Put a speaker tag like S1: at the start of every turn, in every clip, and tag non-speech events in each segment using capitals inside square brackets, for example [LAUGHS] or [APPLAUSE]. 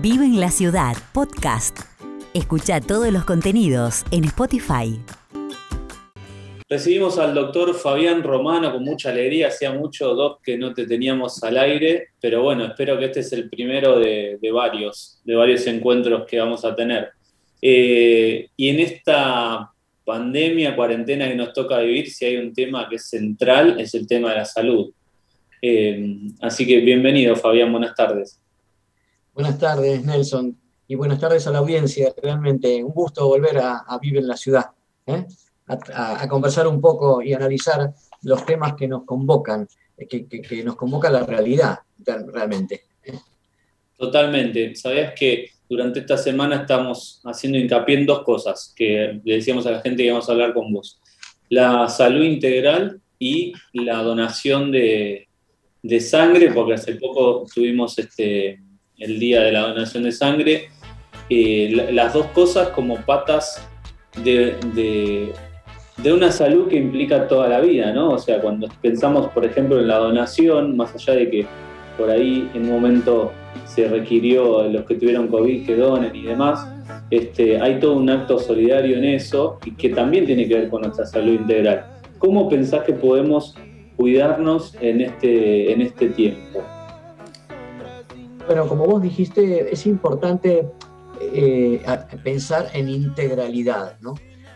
S1: Vive en la ciudad, podcast. Escucha todos los contenidos en Spotify.
S2: Recibimos al doctor Fabián Romano con mucha alegría. Hacía mucho, Doc, que no te teníamos al aire, pero bueno, espero que este es el primero de, varios, de varios encuentros que vamos a tener. Eh, y en esta pandemia, cuarentena que nos toca vivir, si hay un tema que es central, es el tema de la salud. Eh, así que bienvenido, Fabián, buenas tardes.
S3: Buenas tardes, Nelson, y buenas tardes a la audiencia. Realmente un gusto volver a, vivir en la ciudad. ¿eh? a, conversar un poco y analizar los temas que nos convocan, que, nos convoca la realidad realmente.
S2: Totalmente. Sabías que durante esta semana estamos haciendo hincapié en dos cosas que le decíamos a la gente que íbamos a hablar con vos. La salud integral y la donación de, sangre, porque hace poco tuvimos este, el día de la donación de sangre. Eh, las dos cosas como patas de, una salud que implica toda la vida, ¿no? O sea, cuando pensamos, por ejemplo, en la donación, más allá de que por ahí en un momento se requirió los que tuvieron COVID que donen y demás, este, hay todo un acto solidario en eso y que también tiene que ver con nuestra salud integral. ¿Cómo pensás que podemos cuidarnos en este, en este tiempo?
S3: Bueno, como vos dijiste, es importante eh, pensar en integralidad, ¿no?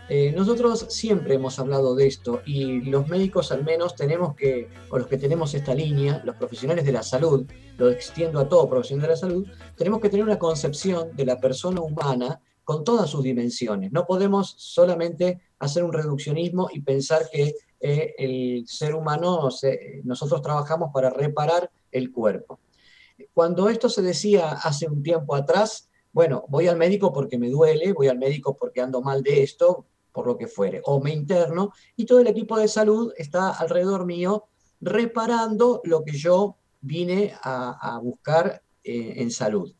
S3: Eh, nosotros siempre hemos hablado de esto y los médicos al menos tenemos que, o los que tenemos esta línea, los profesionales de la salud, lo extiendo a todo profesional de la salud, tenemos que tener una concepción de la persona humana con todas sus dimensiones. No podemos solamente hacer un reduccionismo y pensar que eh, el ser humano, nosotros trabajamos para reparar el cuerpo. Cuando esto se decía hace un tiempo atrás, bueno, voy al médico porque me duele, voy al médico porque ando mal de esto, por lo que fuere, o me interno, y todo el equipo de salud está alrededor mío reparando lo que yo vine a, buscar eh, en salud.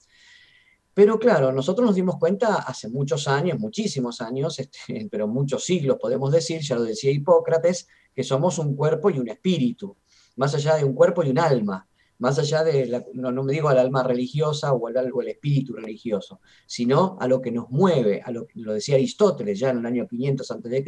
S3: Pero claro, nosotros nos dimos cuenta hace muchos años, muchísimos años, este, [LAUGHS] pero muchos siglos podemos decir, ya lo decía Hipócrates, que somos un cuerpo y un espíritu, más allá de un cuerpo y un alma más allá de, no, me digo al alma religiosa o al, el espíritu religioso, sino a lo que nos mueve, a lo que lo decía Aristóteles ya en el año 500 a.C.,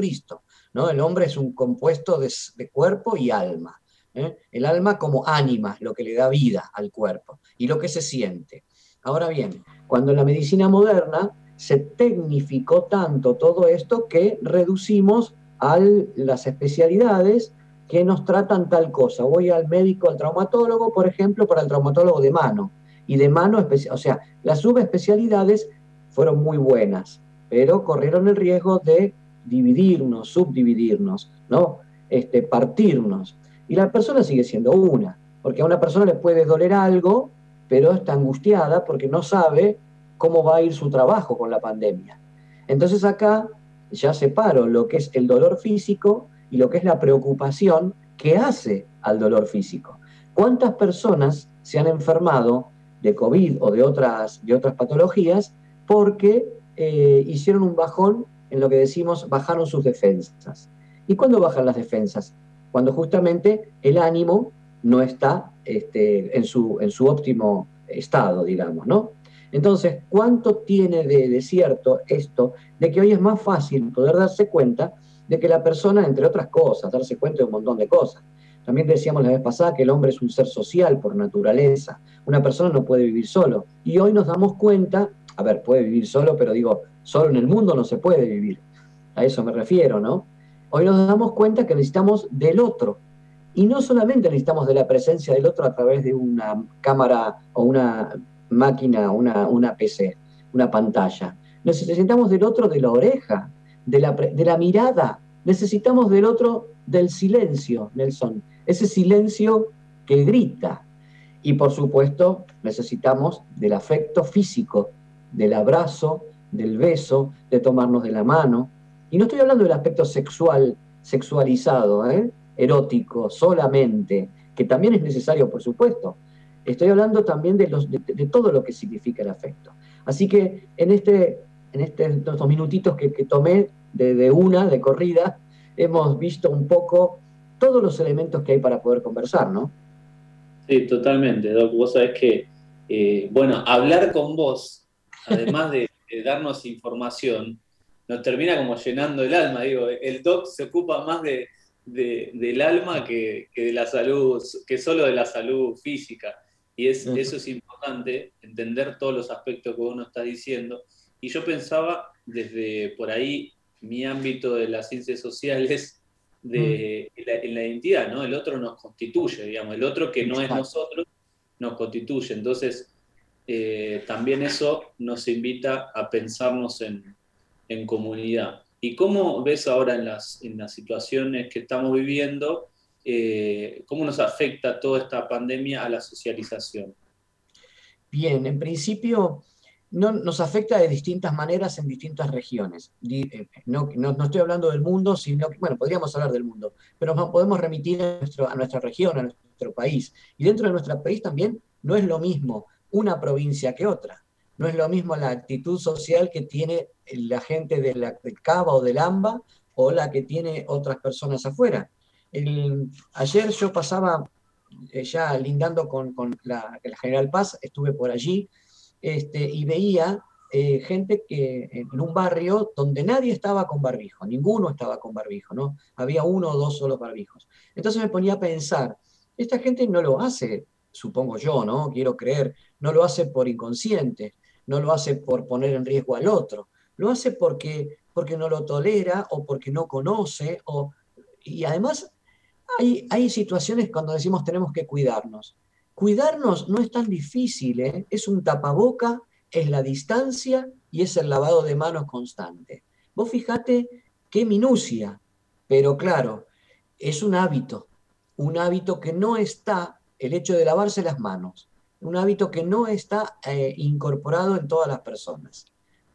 S3: ¿no? El hombre es un compuesto de, cuerpo y alma. ¿eh? El alma como ánima, lo que le da vida al cuerpo, y lo que se siente. Ahora bien, cuando en la medicina moderna se tecnificó tanto todo esto que reducimos a las especialidades que nos tratan tal cosa. Voy al médico, al traumatólogo, por ejemplo, para el traumatólogo de mano. Y de mano, o sea, las subespecialidades fueron muy buenas, pero corrieron el riesgo de dividirnos, subdividirnos, ¿no? Este, partirnos. Y la persona sigue siendo una, porque a una persona le puede doler algo, pero está angustiada porque no sabe cómo va a ir su trabajo con la pandemia. Entonces acá ya separo lo que es el dolor físico y lo que es la preocupación que hace al dolor físico. ¿Cuántas personas se han enfermado de COVID o de otras, de otras patologías porque eh, hicieron un bajón en lo que decimos bajaron sus defensas? ¿Y cuándo bajan las defensas? Cuando justamente el ánimo no está este, en, su, en su óptimo estado, digamos, ¿no? Entonces, ¿cuánto tiene de, de, cierto esto de que hoy es más fácil poder darse cuenta de que la persona, entre otras cosas, darse cuenta de un montón de cosas. También decíamos la vez pasada que el hombre es un ser social por naturaleza. Una persona no puede vivir solo. Y hoy nos damos cuenta, a ver, puede vivir solo, pero digo, solo en el mundo no se puede vivir. A eso me refiero, ¿no? Hoy nos damos cuenta que necesitamos del otro. Y no solamente necesitamos de la presencia del otro a través de una cámara o una máquina, una, una PC, una pantalla. Necesitamos del otro de la oreja, de la, mirada. Necesitamos del otro del silencio, Nelson. Ese silencio que grita. Y por supuesto, necesitamos del afecto físico, del abrazo, del beso, de tomarnos de la mano. Y no estoy hablando del aspecto sexual, sexualizado, ¿eh? erótico, solamente, que también es necesario, por supuesto. Estoy hablando también de, de todo lo que significa el afecto. Así que en este en este, estos minutitos que, tomé de, una, de corrida, hemos visto un poco todos los elementos que hay para poder conversar, ¿no?
S2: Sí, totalmente, Doc. Vos sabés que eh, bueno, hablar con vos, [LAUGHS] además de, darnos información, nos termina como llenando el alma. Digo, el doc se ocupa más de, del alma que, de la salud, que solo de la salud física. Y es, eso es importante, entender todos los aspectos que uno está diciendo. Y yo pensaba desde por ahí mi ámbito de las ciencias sociales, de la, la, identidad, ¿no? El otro nos constituye, digamos, el otro que no es nosotros nos constituye. Entonces, eh, también eso nos invita a pensarnos en, en, comunidad. ¿Y cómo ves ahora en las, en las situaciones que estamos viviendo, eh, cómo nos afecta toda esta pandemia a la socialización?
S3: Bien, en principio no, nos afecta de distintas maneras en distintas regiones. Eh, no, no, estoy hablando del mundo, sino que, bueno, podríamos hablar del mundo, pero podemos remitir a, nuestro, a nuestra región, a nuestro país. Y dentro de nuestro país también no es lo mismo una provincia que otra. No es lo mismo la actitud social que tiene la gente de la, del Cava o del AMBA o la que tiene otras personas afuera. ayer yo pasaba, eh, ya lindando con, con la, General Paz, estuve por allí este, y veía eh, gente que en un barrio donde nadie estaba con barbijo, ninguno estaba con barbijo, ¿no? Había uno o dos solos barbijos. Entonces me ponía a pensar, esta gente no lo hace supongo yo, ¿no? Quiero creer, no lo hace por inconsciente, no lo hace por poner en riesgo al otro, lo hace porque, porque no lo tolera o porque no conoce, o, y además hay, hay situaciones cuando decimos tenemos que cuidarnos. Cuidarnos no es tan difícil, ¿eh? es un tapaboca, es la distancia y es el lavado de manos constante. Vos fijate qué minucia, pero claro, es un hábito, un hábito que no está el hecho de lavarse las manos, un hábito que no está eh, incorporado en todas las personas.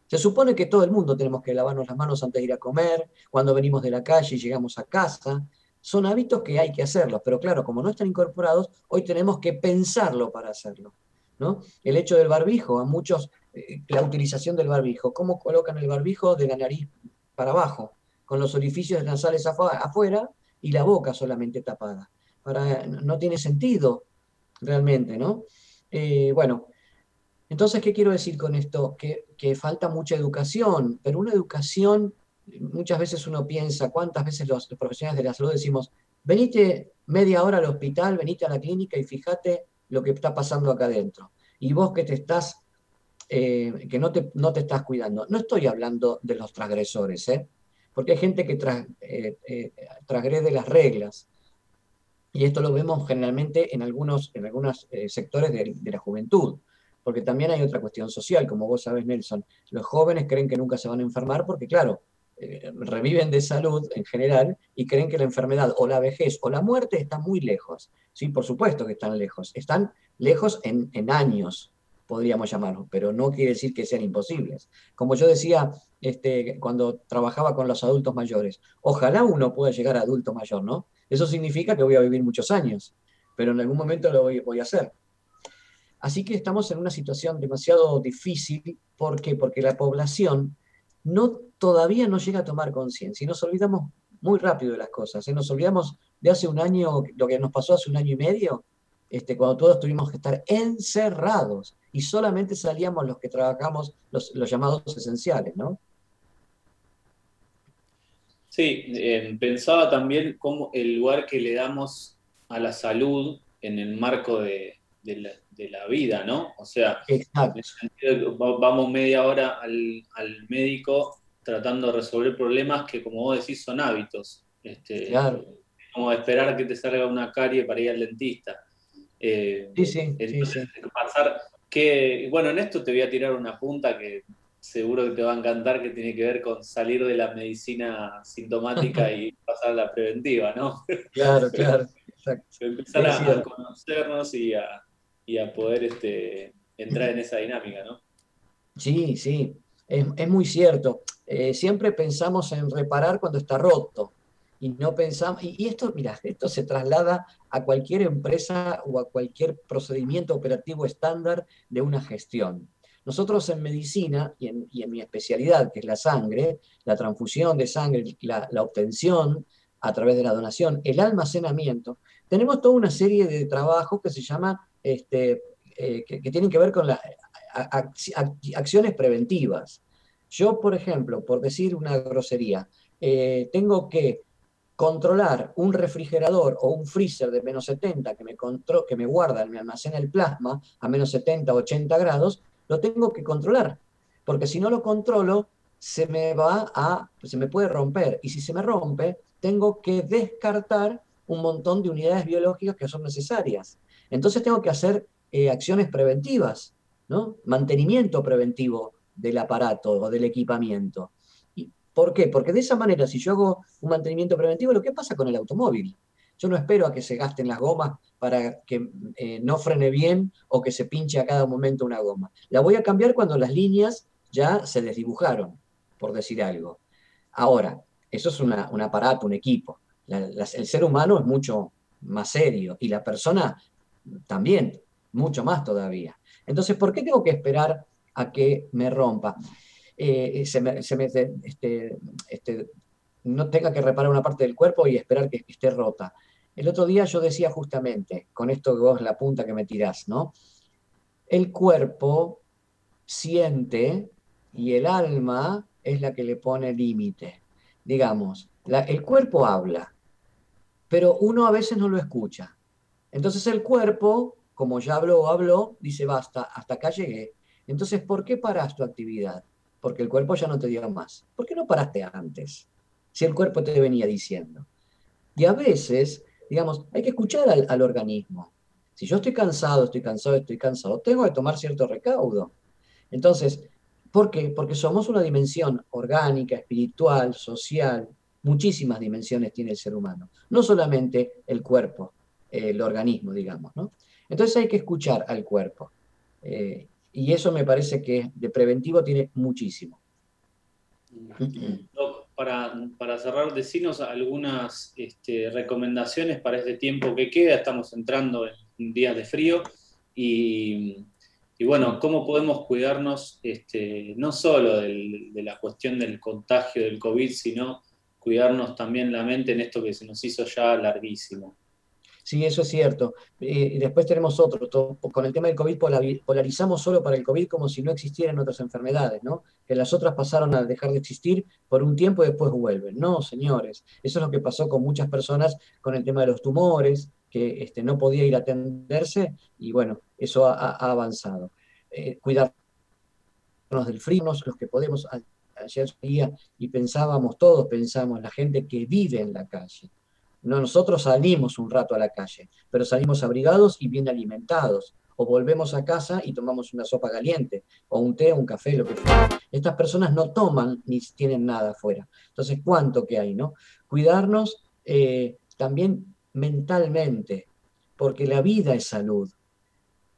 S3: Se supone que todo el mundo tenemos que lavarnos las manos antes de ir a comer, cuando venimos de la calle y llegamos a casa. Son hábitos que hay que hacerlos, pero claro, como no están incorporados, hoy tenemos que pensarlo para hacerlo. ¿no? El hecho del barbijo, a muchos, eh, la utilización del barbijo, cómo colocan el barbijo de la nariz para abajo, con los orificios nasales afuera y la boca solamente tapada no tiene sentido realmente, ¿no? Eh, bueno, entonces, ¿qué quiero decir con esto? Que, falta mucha educación, pero una educación, muchas veces uno piensa, ¿cuántas veces los, profesionales de la salud decimos, venite media hora al hospital, venite a la clínica y fíjate lo que está pasando acá adentro? Y vos que te estás, eh, que no te, no te estás cuidando. No estoy hablando de los transgresores, ¿eh? porque hay gente que transgrede las reglas, y esto lo vemos generalmente en algunos, en algunos eh, sectores de, la juventud, porque también hay otra cuestión social, como vos sabes, Nelson. Los jóvenes creen que nunca se van a enfermar porque, claro, eh, reviven de salud en general y creen que la enfermedad o la vejez o la muerte están muy lejos. Sí, por supuesto que están lejos. Están lejos en, en años, podríamos llamarlo, pero no quiere decir que sean imposibles. Como yo decía este, cuando trabajaba con los adultos mayores, ojalá uno pueda llegar a adulto mayor, ¿no? Eso significa que voy a vivir muchos años, pero en algún momento lo voy, a hacer. Así que estamos en una situación demasiado difícil. ¿Por qué? Porque la población no, todavía no llega a tomar conciencia y nos olvidamos muy rápido de las cosas. ¿eh? Nos olvidamos de hace un año, lo que nos pasó hace un año y medio, este, cuando todos tuvimos que estar encerrados y solamente salíamos los que trabajamos los, los llamados esenciales, ¿no?
S2: Sí, eh, pensaba también cómo el lugar que le damos a la salud en el marco de, la, vida, ¿no? O sea, vamos media hora al, médico tratando de resolver problemas que, como vos decís, son hábitos. Este, claro. Como esperar que te salga una carie para ir al dentista.
S3: Eh, sí, sí, sí, sí.
S2: Pasar que, bueno, en esto te voy a tirar una punta que seguro que te va a encantar, que tiene que ver con salir de la medicina sintomática [LAUGHS] y pasar a la preventiva, ¿no?
S3: Claro, claro, [LAUGHS] exacto.
S2: Empezar a, conocernos y a, poder este, entrar en esa dinámica, ¿no?
S3: Sí, sí, es, muy cierto. Eh, siempre pensamos en reparar cuando está roto. Y no pensamos, y, y esto, mira, esto se traslada a cualquier empresa o a cualquier procedimiento operativo estándar de una gestión. Nosotros en medicina y en, mi especialidad, que es la sangre, la transfusión de sangre, la, obtención a través de la donación, el almacenamiento, tenemos toda una serie de trabajos que se llaman este, eh, que, tienen que ver con las acciones preventivas. Yo, por ejemplo, por decir una grosería, eh, tengo que controlar un refrigerador o un freezer de menos 70 que me, que me guarda, me almacena el plasma a menos 70, 80 grados, lo tengo que controlar, porque si no lo controlo, se me va a, se me puede romper, y si se me rompe, tengo que descartar un montón de unidades biológicas que son necesarias. Entonces tengo que hacer eh, acciones preventivas. Mantenimiento preventivo del aparato o del equipamiento. ¿Y ¿Por qué? Porque de esa manera, si yo hago un mantenimiento preventivo, lo que pasa con el automóvil. Yo no espero a que se gasten las gomas para que eh, no frene bien o que se pinche a cada momento una goma. La voy a cambiar cuando las líneas ya se desdibujaron, por decir algo. Ahora, eso es un aparato, un equipo. El ser humano es mucho más serio y la persona también, mucho más todavía. Entonces, ¿por qué tengo que esperar a que me rompa? Eh, se me, este, este, no tenga que reparar una parte del cuerpo y esperar que esté rota. El otro día yo decía justamente, con esto que vos la punta que me tirás, ¿no? El cuerpo siente y el alma es la que le pone límite. Digamos, el cuerpo habla, pero uno a veces no lo escucha. Entonces el cuerpo, como ya habló o habló, dice, basta, hasta acá llegué. Entonces, ¿por qué paras tu actividad? Porque el cuerpo ya no te dio más. ¿Por qué no paraste antes? Si el cuerpo te venía diciendo. Y a veces, digamos, hay que escuchar al, organismo. Si yo estoy cansado, estoy cansado, estoy cansado, tengo que tomar cierto recaudo. Entonces, ¿por qué? Porque somos una dimensión orgánica, espiritual, social, muchísimas dimensiones tiene el ser humano, no solamente el cuerpo, el organismo, digamos. ¿no? Entonces hay que escuchar al cuerpo. Eh, y eso me parece que de preventivo tiene muchísimo.
S2: para, para cerrar, decinos algunas este, recomendaciones para este tiempo que queda. Estamos entrando en días de frío y, y bueno, cómo podemos cuidarnos este, no solo de la cuestión del contagio del COVID, sino cuidarnos también la mente en esto que se nos hizo ya larguísimo.
S3: Sí, eso es cierto. Eh, y después tenemos otro. con el tema del COVID polarizamos solo para el COVID como si no existieran otras enfermedades, ¿no? Que las otras pasaron a dejar de existir por un tiempo y después vuelven. No, señores. Eso es lo que pasó con muchas personas con el tema de los tumores, que este, no podía ir a atenderse y bueno, eso ha, avanzado. Eh, cuidarnos del frío, los que podemos. Ayer y pensábamos, todos pensamos, la gente que vive en la calle nosotros salimos un rato a la calle, pero salimos abrigados y bien alimentados. O volvemos a casa y tomamos una sopa caliente, o un té, un café, lo que fuera. Estas personas no toman ni tienen nada afuera. Entonces, ¿cuánto que hay, no? Cuidarnos eh, también mentalmente, porque la vida es salud.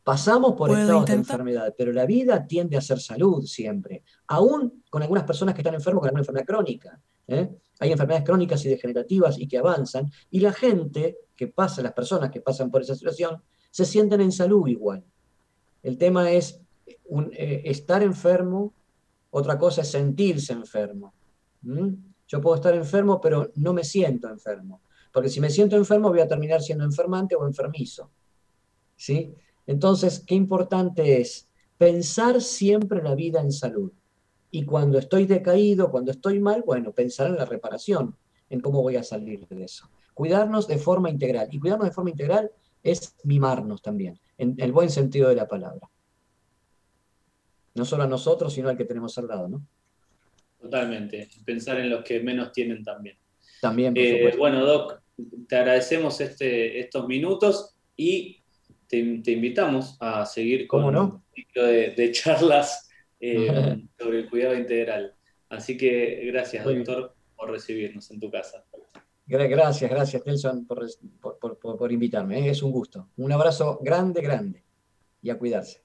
S3: Pasamos por estados de enfermedad, pero la vida tiende a ser salud siempre, aún con algunas personas que están enfermos con alguna enfermedad crónica. ¿eh? Hay enfermedades crónicas y degenerativas y que avanzan, y la gente que pasa, las personas que pasan por esa situación, se sienten en salud igual. El tema es eh, estar enfermo, otra cosa es sentirse enfermo. Yo puedo estar enfermo, pero no me siento enfermo, porque si me siento enfermo voy a terminar siendo enfermante o enfermizo. ¿Sí? Entonces, qué importante es pensar siempre la vida en salud. Y cuando estoy decaído, cuando estoy mal, bueno, pensar en la reparación, en cómo voy a salir de eso. Cuidarnos de forma integral. Y cuidarnos de forma integral es mimarnos también, en el buen sentido de la palabra. No solo a nosotros, sino al que tenemos al lado, ¿no?
S2: Totalmente. Pensar en los que menos tienen también.
S3: También,
S2: eh, Bueno, Doc, te agradecemos este, estos minutos y te, invitamos a seguir con un ciclo de charlas eh, [LAUGHS] sobre el cuidado integral. Así que gracias, doctor, por recibirnos en tu casa.
S3: Gracias, gracias, Nelson, por, por, por, por invitarme. ¿eh? Es un gusto. Un abrazo grande, grande. Y a cuidarse.